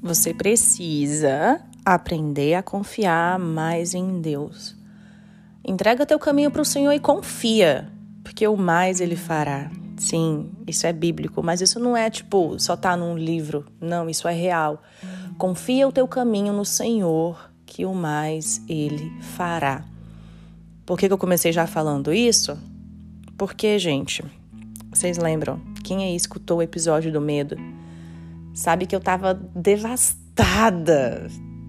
Você precisa aprender a confiar mais em Deus. Entrega teu caminho para o Senhor e confia, porque o mais ele fará. Sim, isso é bíblico, mas isso não é tipo só tá num livro. Não, isso é real. Confia o teu caminho no Senhor, que o mais ele fará. Por que, que eu comecei já falando isso? Porque, gente, vocês lembram? Quem aí escutou o episódio do medo? Sabe que eu tava devastada,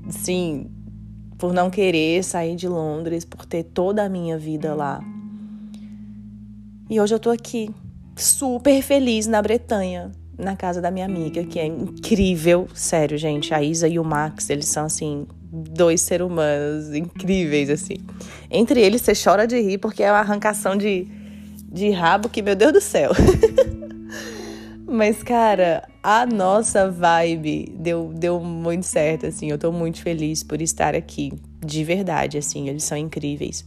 sim, por não querer sair de Londres, por ter toda a minha vida lá. E hoje eu tô aqui, super feliz na Bretanha, na casa da minha amiga, que é incrível, sério, gente. A Isa e o Max, eles são assim, dois seres humanos incríveis, assim. Entre eles, você chora de rir porque é uma arrancação de, de rabo que, meu Deus do céu. Mas, cara, a nossa vibe deu, deu muito certo, assim. Eu tô muito feliz por estar aqui, de verdade, assim. Eles são incríveis.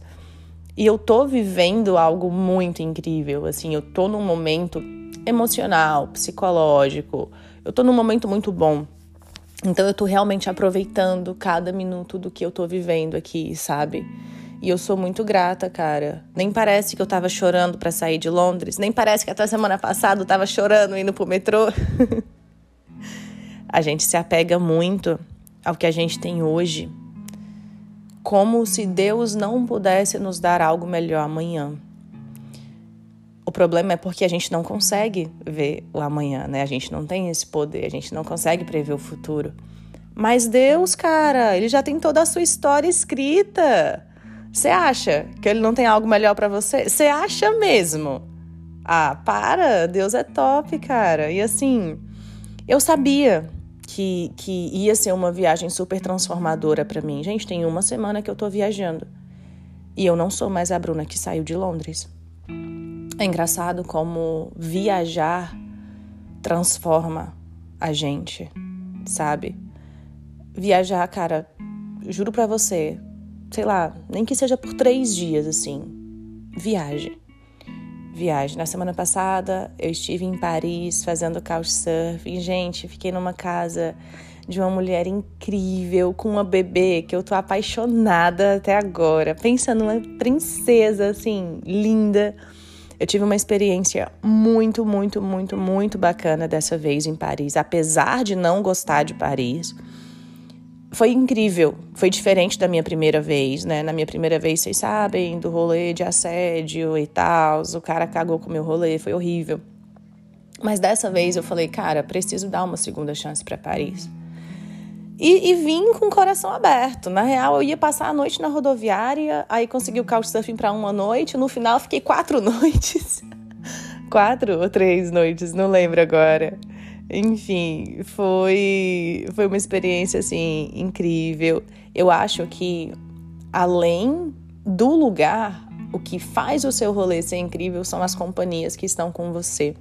E eu tô vivendo algo muito incrível, assim. Eu tô num momento emocional, psicológico. Eu tô num momento muito bom. Então eu tô realmente aproveitando cada minuto do que eu tô vivendo aqui, sabe? E eu sou muito grata, cara. Nem parece que eu tava chorando para sair de Londres, nem parece que até semana passada eu tava chorando indo pro metrô. a gente se apega muito ao que a gente tem hoje, como se Deus não pudesse nos dar algo melhor amanhã. O problema é porque a gente não consegue ver o amanhã, né? A gente não tem esse poder, a gente não consegue prever o futuro. Mas Deus, cara, ele já tem toda a sua história escrita. Você acha que ele não tem algo melhor para você? Você acha mesmo? Ah, para! Deus é top, cara. E assim, eu sabia que, que ia ser uma viagem super transformadora para mim. Gente, tem uma semana que eu tô viajando. E eu não sou mais a Bruna que saiu de Londres. É engraçado como viajar transforma a gente, sabe? Viajar, cara, juro pra você, sei lá, nem que seja por três dias, assim. Viagem. Viagem. Na semana passada, eu estive em Paris fazendo couchsurfing. Gente, fiquei numa casa de uma mulher incrível, com uma bebê que eu tô apaixonada até agora. Pensa numa princesa, assim, linda. Eu tive uma experiência muito, muito, muito, muito bacana dessa vez em Paris. Apesar de não gostar de Paris, foi incrível, foi diferente da minha primeira vez, né? Na minha primeira vez, vocês sabem, do rolê de assédio e tal, o cara cagou com o meu rolê, foi horrível. Mas dessa vez eu falei, cara, preciso dar uma segunda chance para Paris. E, e, vim com o coração aberto. Na real, eu ia passar a noite na rodoviária, aí consegui o couchsurfing para uma noite, no final fiquei quatro noites. quatro ou três noites, não lembro agora. Enfim, foi, foi uma experiência assim incrível. Eu acho que além do lugar, o que faz o seu rolê ser incrível são as companhias que estão com você.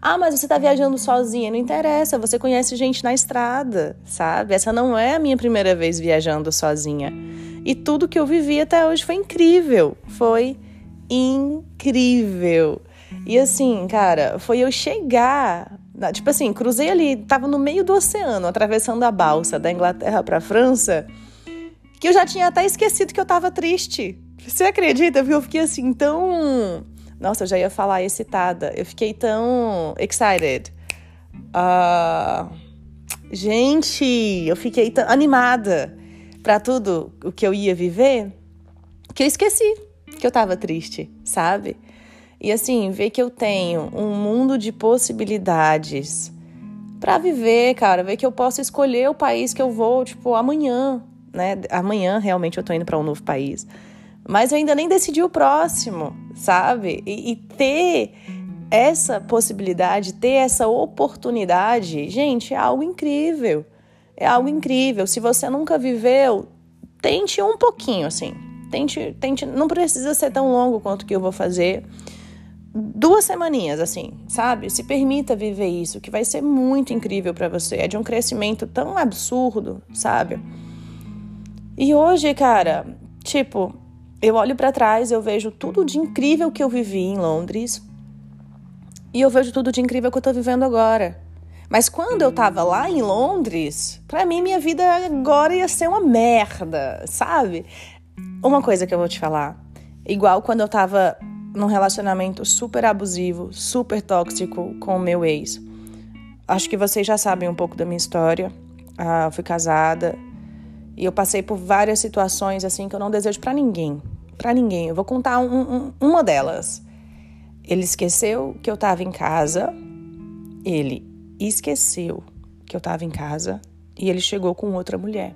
Ah, mas você está viajando sozinha, não interessa, você conhece gente na estrada, sabe? Essa não é a minha primeira vez viajando sozinha. E tudo que eu vivi até hoje foi incrível. Foi incrível. E assim, cara, foi eu chegar Tipo assim, cruzei ali, tava no meio do oceano, atravessando a balsa da Inglaterra para França, que eu já tinha até esquecido que eu tava triste. Você acredita? Eu fiquei assim tão. Nossa, eu já ia falar excitada. Eu fiquei tão excited. Uh... Gente, eu fiquei tão animada para tudo o que eu ia viver que eu esqueci que eu tava triste, sabe? E assim, ver que eu tenho um mundo de possibilidades para viver, cara, ver que eu posso escolher o país que eu vou, tipo, amanhã, né? Amanhã realmente eu tô indo para um novo país. Mas eu ainda nem decidi o próximo, sabe? E, e ter essa possibilidade, ter essa oportunidade, gente, é algo incrível. É algo incrível. Se você nunca viveu, tente um pouquinho, assim. Tente, tente, não precisa ser tão longo quanto que eu vou fazer duas semaninhas, assim, sabe? Se permita viver isso, que vai ser muito incrível para você. É de um crescimento tão absurdo, sabe? E hoje, cara, tipo, eu olho para trás, eu vejo tudo de incrível que eu vivi em Londres. E eu vejo tudo de incrível que eu tô vivendo agora. Mas quando eu tava lá em Londres, para mim minha vida agora ia ser uma merda, sabe? Uma coisa que eu vou te falar, igual quando eu tava num relacionamento super abusivo, super tóxico com o meu ex. Acho que vocês já sabem um pouco da minha história. Ah, fui casada e eu passei por várias situações assim que eu não desejo para ninguém, para ninguém. Eu vou contar um, um, uma delas. Ele esqueceu que eu tava em casa. Ele esqueceu que eu tava em casa e ele chegou com outra mulher.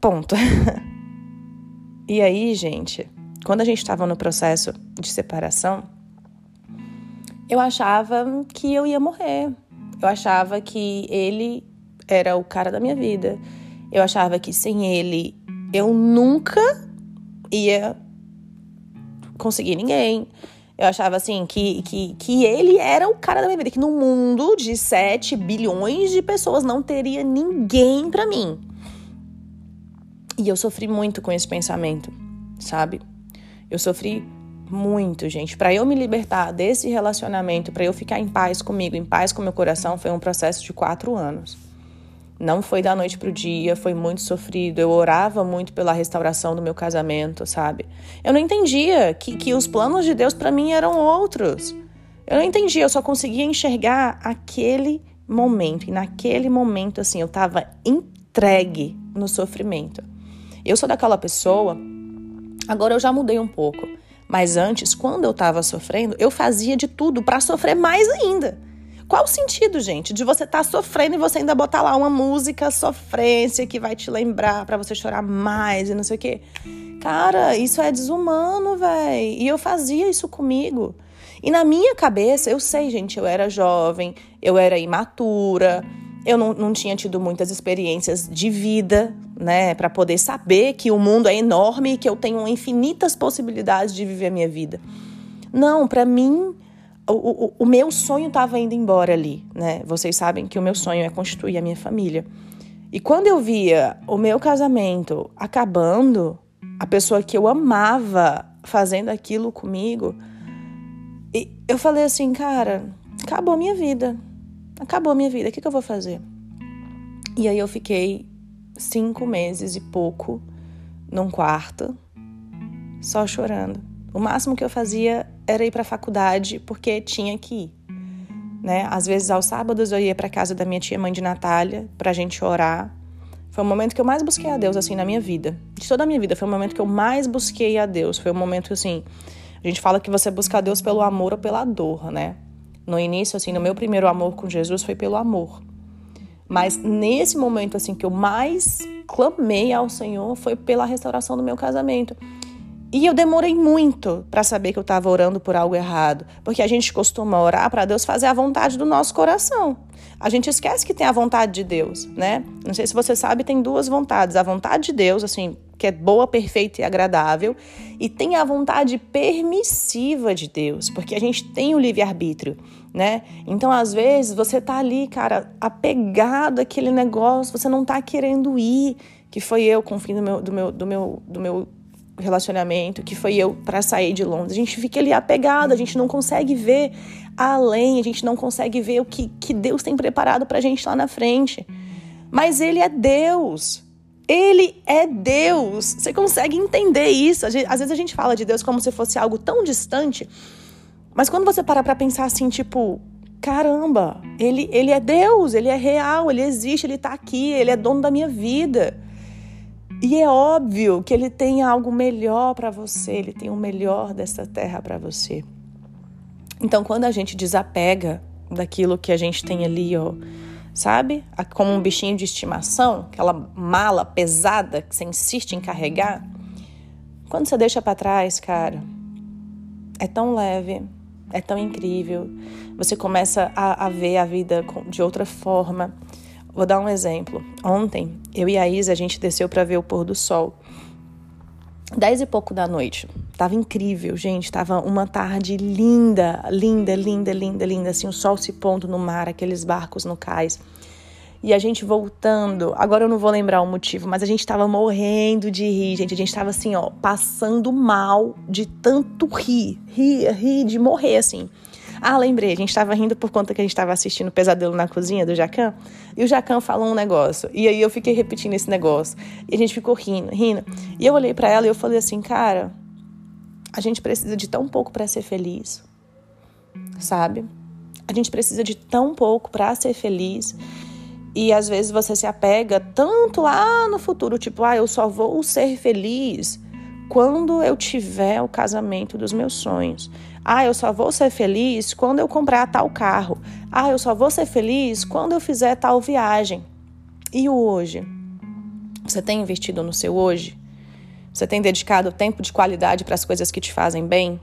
Ponto. e aí, gente, quando a gente estava no processo de separação, eu achava que eu ia morrer. Eu achava que ele era o cara da minha vida. Eu achava que sem ele eu nunca ia conseguir ninguém. Eu achava assim que, que, que ele era o cara da minha vida, que no mundo de 7 bilhões de pessoas não teria ninguém para mim. E eu sofri muito com esse pensamento, sabe? Eu sofri muito, gente. Para eu me libertar desse relacionamento, para eu ficar em paz comigo, em paz com meu coração, foi um processo de quatro anos. Não foi da noite pro dia, foi muito sofrido. Eu orava muito pela restauração do meu casamento, sabe? Eu não entendia que, que os planos de Deus para mim eram outros. Eu não entendia, eu só conseguia enxergar aquele momento. E naquele momento, assim, eu tava entregue no sofrimento. Eu sou daquela pessoa, agora eu já mudei um pouco. Mas antes, quando eu tava sofrendo, eu fazia de tudo para sofrer mais ainda. Qual o sentido, gente, de você estar tá sofrendo e você ainda botar lá uma música sofrência que vai te lembrar para você chorar mais e não sei o quê? Cara, isso é desumano, velho. E eu fazia isso comigo. E na minha cabeça, eu sei, gente, eu era jovem, eu era imatura, eu não, não tinha tido muitas experiências de vida, né, para poder saber que o mundo é enorme e que eu tenho infinitas possibilidades de viver a minha vida. Não, para mim, o, o, o meu sonho estava indo embora ali, né? Vocês sabem que o meu sonho é constituir a minha família. E quando eu via o meu casamento acabando, a pessoa que eu amava fazendo aquilo comigo, eu falei assim, cara, acabou a minha vida. Acabou a minha vida, o que, que eu vou fazer? E aí eu fiquei cinco meses e pouco num quarto, só chorando. O máximo que eu fazia era ir para a faculdade porque tinha que ir. Né? Às vezes, aos sábados, eu ia para casa da minha tia mãe de Natália para a gente orar. Foi o momento que eu mais busquei a Deus, assim, na minha vida. De toda a minha vida, foi o momento que eu mais busquei a Deus. Foi o momento, assim, a gente fala que você busca a Deus pelo amor ou pela dor, né? No início, assim, no meu primeiro amor com Jesus foi pelo amor. Mas nesse momento, assim, que eu mais clamei ao Senhor foi pela restauração do meu casamento. E eu demorei muito para saber que eu estava orando por algo errado, porque a gente costuma orar para Deus fazer a vontade do nosso coração. A gente esquece que tem a vontade de Deus, né? Não sei se você sabe, tem duas vontades: a vontade de Deus, assim, que é boa, perfeita e agradável, e tem a vontade permissiva de Deus, porque a gente tem o livre-arbítrio, né? Então, às vezes, você tá ali, cara, apegado àquele negócio, você não tá querendo ir, que foi eu com o fim do meu, do meu, do meu, do meu relacionamento, que foi eu para sair de Londres. A gente fica ali apegado, a gente não consegue ver além, a gente não consegue ver o que, que Deus tem preparado pra gente lá na frente. Mas Ele é Deus. Ele é Deus. Você consegue entender isso? Às vezes a gente fala de Deus como se fosse algo tão distante, mas quando você para pra pensar assim, tipo, caramba, ele, ele é Deus, ele é real, ele existe, ele tá aqui, ele é dono da minha vida. E é óbvio que ele tem algo melhor para você, ele tem o melhor dessa terra para você. Então, quando a gente desapega daquilo que a gente tem ali, ó, sabe? Como um bichinho de estimação, aquela mala pesada que você insiste em carregar. Quando você deixa para trás, cara, é tão leve, é tão incrível. Você começa a, a ver a vida de outra forma. Vou dar um exemplo. Ontem, eu e a Isa, a gente desceu para ver o pôr do sol. Dez e pouco da noite. Tava incrível, gente. Tava uma tarde linda, linda, linda, linda, linda. Assim, o sol se pondo no mar, aqueles barcos no cais. E a gente voltando. Agora eu não vou lembrar o motivo, mas a gente tava morrendo de rir, gente. A gente tava assim, ó, passando mal de tanto rir. Rir, rir de morrer, assim. Ah, lembrei, a gente estava rindo por conta que a gente estava assistindo Pesadelo na Cozinha do Jacan, e o Jacan falou um negócio, e aí eu fiquei repetindo esse negócio, e a gente ficou rindo, rindo. E eu olhei para ela e eu falei assim, cara, a gente precisa de tão pouco para ser feliz, sabe? A gente precisa de tão pouco para ser feliz. E às vezes você se apega tanto lá no futuro, tipo, ah, eu só vou ser feliz quando eu tiver o casamento dos meus sonhos. Ah, eu só vou ser feliz quando eu comprar tal carro. Ah, eu só vou ser feliz quando eu fizer tal viagem. E o hoje? Você tem investido no seu hoje? Você tem dedicado tempo de qualidade para as coisas que te fazem bem?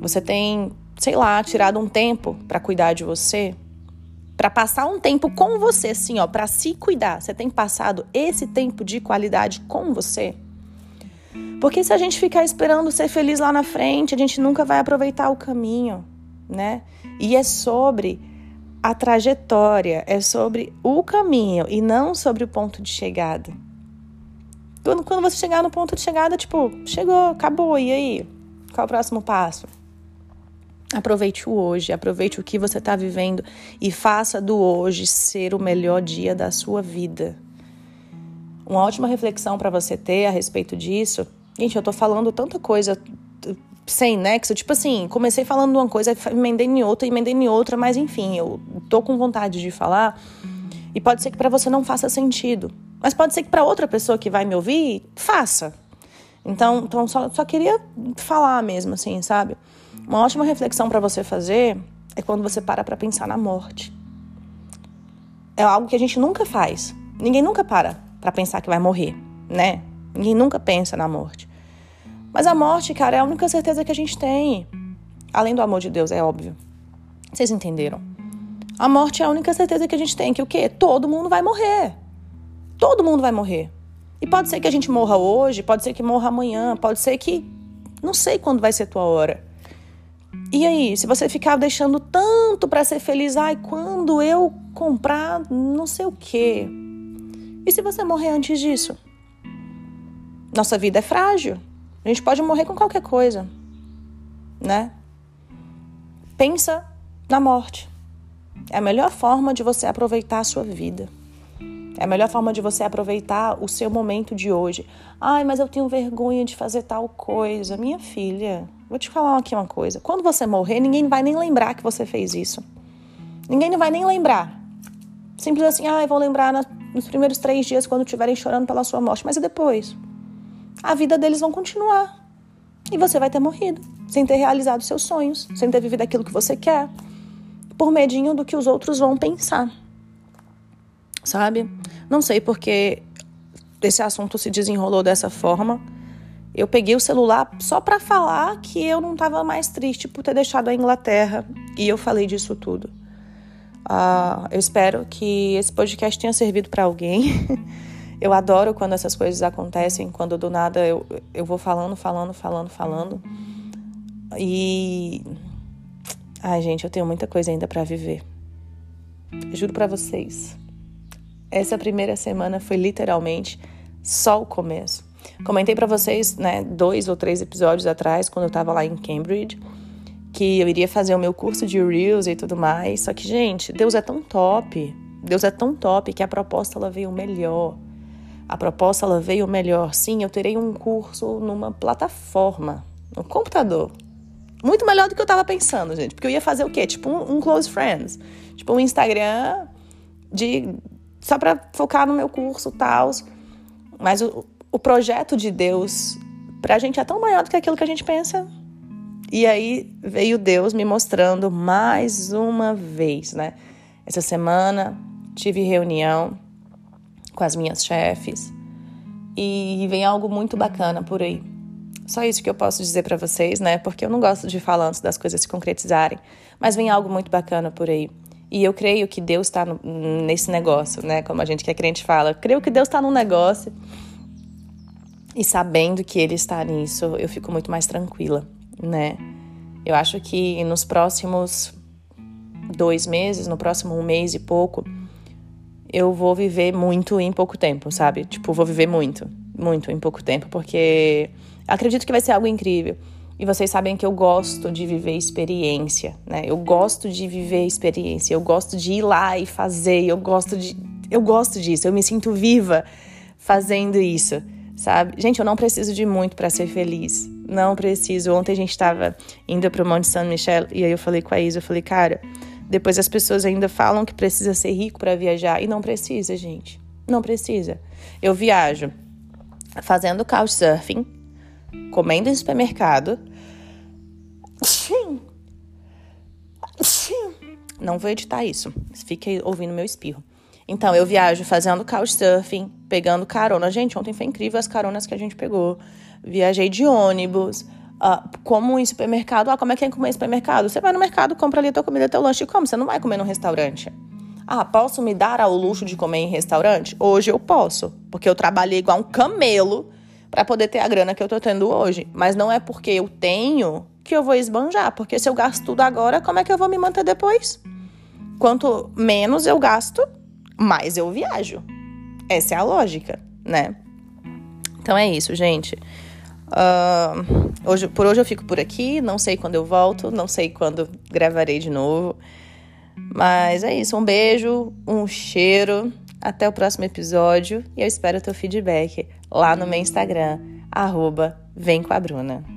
Você tem, sei lá, tirado um tempo para cuidar de você? Para passar um tempo com você, assim, ó, para se cuidar. Você tem passado esse tempo de qualidade com você? Porque se a gente ficar esperando ser feliz lá na frente, a gente nunca vai aproveitar o caminho, né? E é sobre a trajetória, é sobre o caminho e não sobre o ponto de chegada. Quando, quando você chegar no ponto de chegada, tipo, chegou, acabou, e aí? Qual é o próximo passo? Aproveite o hoje, aproveite o que você está vivendo e faça do hoje ser o melhor dia da sua vida. Uma ótima reflexão para você ter a respeito disso Gente, eu tô falando tanta coisa sem nexo, tipo assim, comecei falando uma coisa, emendei em outra, emendei em outra, mas enfim, eu tô com vontade de falar e pode ser que para você não faça sentido, mas pode ser que para outra pessoa que vai me ouvir, faça. Então, então só, só queria falar mesmo, assim, sabe? Uma ótima reflexão para você fazer é quando você para para pensar na morte. É algo que a gente nunca faz. Ninguém nunca para para pensar que vai morrer, né? Ninguém nunca pensa na morte. Mas a morte, cara, é a única certeza que a gente tem. Além do amor de Deus, é óbvio. Vocês entenderam? A morte é a única certeza que a gente tem, que o quê? Todo mundo vai morrer. Todo mundo vai morrer. E pode ser que a gente morra hoje, pode ser que morra amanhã, pode ser que não sei quando vai ser tua hora. E aí, se você ficar deixando tanto para ser feliz, ai, quando eu comprar não sei o quê. E se você morrer antes disso? Nossa vida é frágil. A gente pode morrer com qualquer coisa, né? Pensa na morte. É a melhor forma de você aproveitar a sua vida. É a melhor forma de você aproveitar o seu momento de hoje. Ai, mas eu tenho vergonha de fazer tal coisa. Minha filha, vou te falar aqui uma coisa. Quando você morrer, ninguém vai nem lembrar que você fez isso. Ninguém não vai nem lembrar. Simples assim, ai, vou lembrar nos primeiros três dias quando estiverem chorando pela sua morte. Mas e depois? A vida deles vão continuar. E você vai ter morrido, sem ter realizado seus sonhos, sem ter vivido aquilo que você quer, por medinho do que os outros vão pensar. Sabe? Não sei porque esse assunto se desenrolou dessa forma. Eu peguei o celular só para falar que eu não estava mais triste por ter deixado a Inglaterra e eu falei disso tudo. Uh, eu espero que esse podcast tenha servido para alguém. Eu adoro quando essas coisas acontecem, quando do nada eu, eu vou falando, falando, falando, falando. E. Ai, gente, eu tenho muita coisa ainda para viver. Juro para vocês. Essa primeira semana foi literalmente só o começo. Comentei para vocês, né, dois ou três episódios atrás, quando eu tava lá em Cambridge, que eu iria fazer o meu curso de Reels e tudo mais. Só que, gente, Deus é tão top. Deus é tão top que a proposta ela veio melhor. A proposta ela veio melhor. Sim, eu terei um curso numa plataforma, no computador. Muito melhor do que eu tava pensando, gente. Porque eu ia fazer o quê? Tipo um, um close friends. Tipo um Instagram de só para focar no meu curso tal. Mas o, o projeto de Deus pra gente é tão maior do que aquilo que a gente pensa. E aí veio Deus me mostrando mais uma vez, né? Essa semana tive reunião com as minhas chefes e vem algo muito bacana por aí. Só isso que eu posso dizer para vocês, né? Porque eu não gosto de falar antes das coisas se concretizarem, mas vem algo muito bacana por aí. E eu creio que Deus está nesse negócio, né? Como a gente que é crente fala, eu creio que Deus está num negócio. E sabendo que Ele está nisso, eu fico muito mais tranquila, né? Eu acho que nos próximos dois meses, no próximo um mês e pouco, eu vou viver muito em pouco tempo, sabe? Tipo, vou viver muito, muito em pouco tempo, porque acredito que vai ser algo incrível. E vocês sabem que eu gosto de viver experiência, né? Eu gosto de viver experiência, eu gosto de ir lá e fazer, eu gosto de eu gosto disso, eu me sinto viva fazendo isso, sabe? Gente, eu não preciso de muito para ser feliz. Não preciso. Ontem a gente estava indo para o Monte San Michel e aí eu falei com a Isa, eu falei, cara, depois as pessoas ainda falam que precisa ser rico para viajar e não precisa, gente. Não precisa. Eu viajo fazendo couchsurfing, comendo em supermercado. Não vou editar isso. Fique ouvindo meu espirro. Então, eu viajo fazendo couchsurfing, pegando carona. Gente, ontem foi incrível as caronas que a gente pegou. Viajei de ônibus, uh, como em supermercado. Ah, como é que é comer em supermercado? Você vai no mercado, compra ali a tua comida, teu lanche e come. Você não vai comer num restaurante. Ah, posso me dar ao luxo de comer em restaurante? Hoje eu posso, porque eu trabalhei igual um camelo para poder ter a grana que eu tô tendo hoje. Mas não é porque eu tenho que eu vou esbanjar, porque se eu gasto tudo agora, como é que eu vou me manter depois? Quanto menos eu gasto, mais eu viajo. Essa é a lógica, né? Então é isso, gente. Uh, hoje, por hoje eu fico por aqui. Não sei quando eu volto, não sei quando gravarei de novo. Mas é isso. Um beijo, um cheiro. Até o próximo episódio. E eu espero teu feedback lá no meu Instagram, arroba Vem com a Bruna.